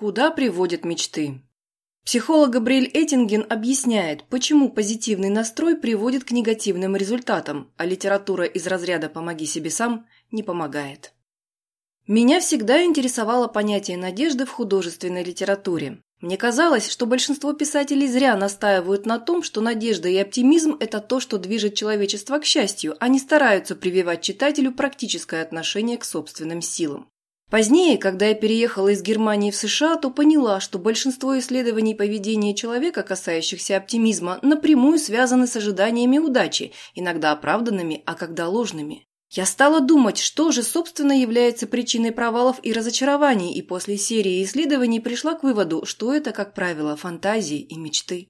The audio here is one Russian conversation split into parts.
Куда приводят мечты? Психолог Габриэль Эттинген объясняет, почему позитивный настрой приводит к негативным результатам, а литература из разряда «помоги себе сам» не помогает. Меня всегда интересовало понятие надежды в художественной литературе. Мне казалось, что большинство писателей зря настаивают на том, что надежда и оптимизм – это то, что движет человечество к счастью, а не стараются прививать читателю практическое отношение к собственным силам. Позднее, когда я переехала из Германии в США, то поняла, что большинство исследований поведения человека, касающихся оптимизма, напрямую связаны с ожиданиями удачи, иногда оправданными, а когда ложными. Я стала думать, что же, собственно, является причиной провалов и разочарований, и после серии исследований пришла к выводу, что это, как правило, фантазии и мечты.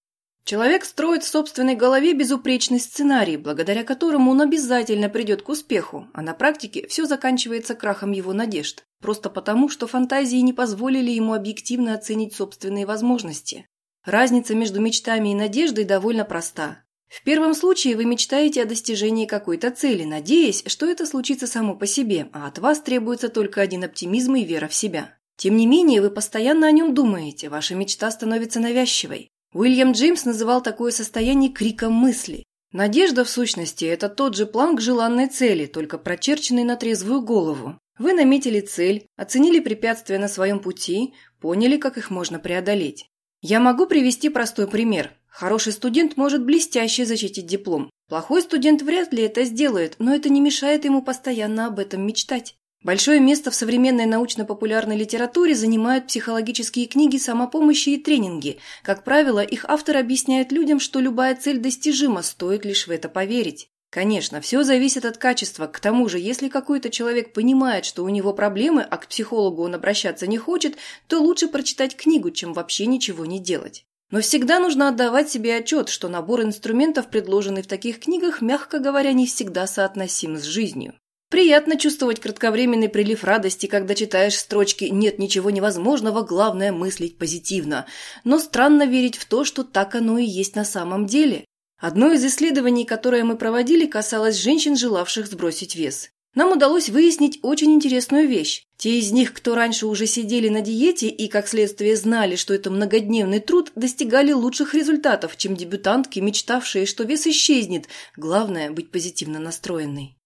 Человек строит в собственной голове безупречный сценарий, благодаря которому он обязательно придет к успеху, а на практике все заканчивается крахом его надежд, просто потому, что фантазии не позволили ему объективно оценить собственные возможности. Разница между мечтами и надеждой довольно проста. В первом случае вы мечтаете о достижении какой-то цели, надеясь, что это случится само по себе, а от вас требуется только один оптимизм и вера в себя. Тем не менее, вы постоянно о нем думаете, ваша мечта становится навязчивой. Уильям Джеймс называл такое состояние криком мысли. Надежда, в сущности, это тот же план к желанной цели, только прочерченный на трезвую голову. Вы наметили цель, оценили препятствия на своем пути, поняли, как их можно преодолеть. Я могу привести простой пример. Хороший студент может блестяще защитить диплом. Плохой студент вряд ли это сделает, но это не мешает ему постоянно об этом мечтать. Большое место в современной научно-популярной литературе занимают психологические книги самопомощи и тренинги. Как правило, их автор объясняет людям, что любая цель достижима, стоит лишь в это поверить. Конечно, все зависит от качества. К тому же, если какой-то человек понимает, что у него проблемы, а к психологу он обращаться не хочет, то лучше прочитать книгу, чем вообще ничего не делать. Но всегда нужно отдавать себе отчет, что набор инструментов, предложенный в таких книгах, мягко говоря, не всегда соотносим с жизнью. Приятно чувствовать кратковременный прилив радости, когда читаешь строчки «нет ничего невозможного, главное мыслить позитивно». Но странно верить в то, что так оно и есть на самом деле. Одно из исследований, которое мы проводили, касалось женщин, желавших сбросить вес. Нам удалось выяснить очень интересную вещь. Те из них, кто раньше уже сидели на диете и, как следствие, знали, что это многодневный труд, достигали лучших результатов, чем дебютантки, мечтавшие, что вес исчезнет. Главное – быть позитивно настроенной.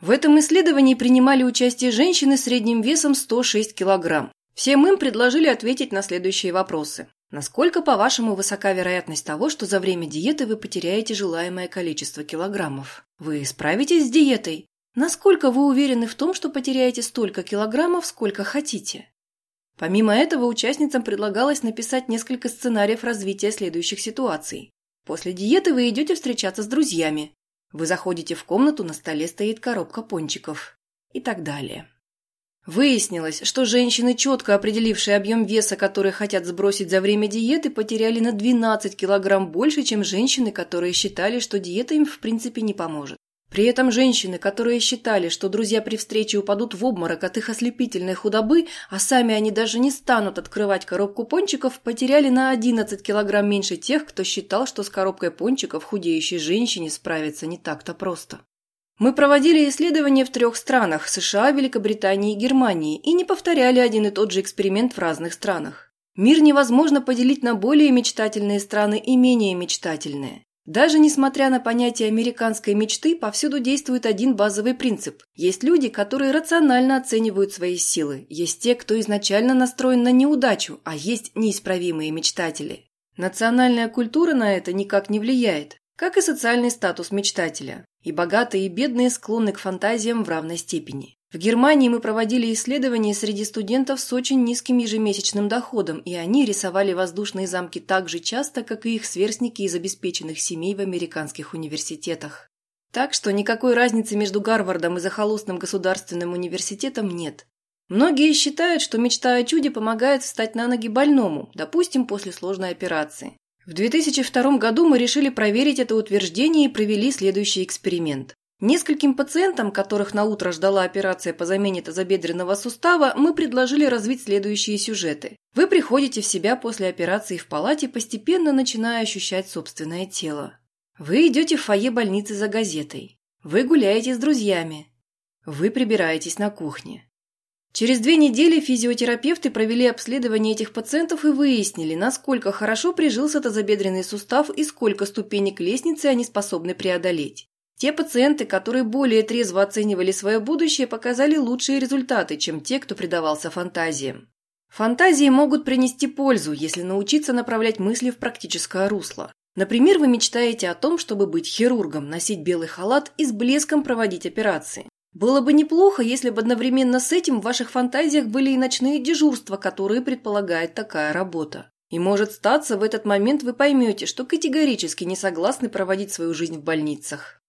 В этом исследовании принимали участие женщины средним весом 106 кг. Всем им предложили ответить на следующие вопросы. Насколько, по-вашему, высока вероятность того, что за время диеты вы потеряете желаемое количество килограммов? Вы справитесь с диетой? Насколько вы уверены в том, что потеряете столько килограммов, сколько хотите? Помимо этого, участницам предлагалось написать несколько сценариев развития следующих ситуаций. После диеты вы идете встречаться с друзьями. Вы заходите в комнату, на столе стоит коробка пончиков. И так далее. Выяснилось, что женщины, четко определившие объем веса, который хотят сбросить за время диеты, потеряли на 12 килограмм больше, чем женщины, которые считали, что диета им в принципе не поможет. При этом женщины, которые считали, что друзья при встрече упадут в обморок от их ослепительной худобы, а сами они даже не станут открывать коробку пончиков, потеряли на 11 килограмм меньше тех, кто считал, что с коробкой пончиков худеющей женщине справиться не так-то просто. Мы проводили исследования в трех странах – США, Великобритании и Германии, и не повторяли один и тот же эксперимент в разных странах. Мир невозможно поделить на более мечтательные страны и менее мечтательные. Даже несмотря на понятие американской мечты, повсюду действует один базовый принцип. Есть люди, которые рационально оценивают свои силы. Есть те, кто изначально настроен на неудачу, а есть неисправимые мечтатели. Национальная культура на это никак не влияет, как и социальный статус мечтателя. И богатые, и бедные склонны к фантазиям в равной степени. В Германии мы проводили исследования среди студентов с очень низким ежемесячным доходом, и они рисовали воздушные замки так же часто, как и их сверстники из обеспеченных семей в американских университетах. Так что никакой разницы между Гарвардом и захолустным государственным университетом нет. Многие считают, что мечта о чуде помогает встать на ноги больному, допустим, после сложной операции. В 2002 году мы решили проверить это утверждение и провели следующий эксперимент. Нескольким пациентам, которых на утро ждала операция по замене тазобедренного сустава, мы предложили развить следующие сюжеты. Вы приходите в себя после операции в палате, постепенно начиная ощущать собственное тело. Вы идете в фойе больницы за газетой. Вы гуляете с друзьями. Вы прибираетесь на кухне. Через две недели физиотерапевты провели обследование этих пациентов и выяснили, насколько хорошо прижился тазобедренный сустав и сколько ступенек лестницы они способны преодолеть. Те пациенты, которые более трезво оценивали свое будущее, показали лучшие результаты, чем те, кто предавался фантазиям. Фантазии могут принести пользу, если научиться направлять мысли в практическое русло. Например, вы мечтаете о том, чтобы быть хирургом, носить белый халат и с блеском проводить операции. Было бы неплохо, если бы одновременно с этим в ваших фантазиях были и ночные дежурства, которые предполагает такая работа. И может статься, в этот момент вы поймете, что категорически не согласны проводить свою жизнь в больницах.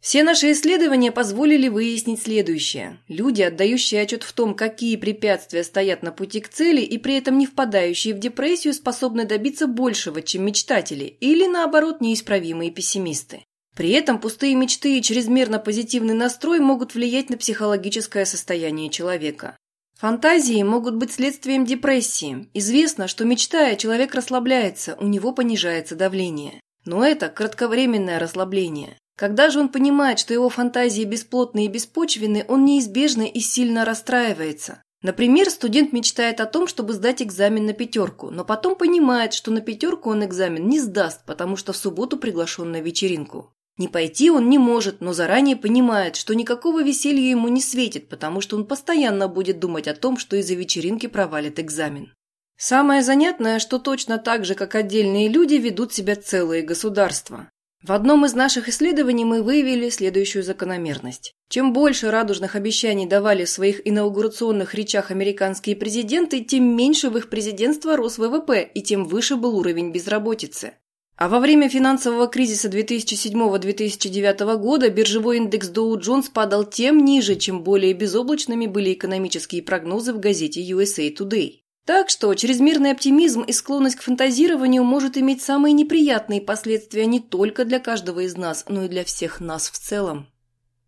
Все наши исследования позволили выяснить следующее. Люди, отдающие отчет в том, какие препятствия стоят на пути к цели и при этом не впадающие в депрессию, способны добиться большего, чем мечтатели, или, наоборот, неисправимые пессимисты. При этом пустые мечты и чрезмерно позитивный настрой могут влиять на психологическое состояние человека. Фантазии могут быть следствием депрессии. Известно, что мечтая, человек расслабляется, у него понижается давление. Но это кратковременное расслабление. Когда же он понимает, что его фантазии бесплотны и беспочвенны, он неизбежно и сильно расстраивается. Например, студент мечтает о том, чтобы сдать экзамен на пятерку, но потом понимает, что на пятерку он экзамен не сдаст, потому что в субботу приглашен на вечеринку. Не пойти он не может, но заранее понимает, что никакого веселья ему не светит, потому что он постоянно будет думать о том, что из-за вечеринки провалит экзамен. Самое занятное, что точно так же, как отдельные люди, ведут себя целые государства. В одном из наших исследований мы выявили следующую закономерность. Чем больше радужных обещаний давали в своих инаугурационных речах американские президенты, тем меньше в их президентство рос ВВП и тем выше был уровень безработицы. А во время финансового кризиса 2007-2009 года биржевой индекс Dow Jones падал тем ниже, чем более безоблачными были экономические прогнозы в газете USA Today. Так что чрезмерный оптимизм и склонность к фантазированию может иметь самые неприятные последствия не только для каждого из нас, но и для всех нас в целом.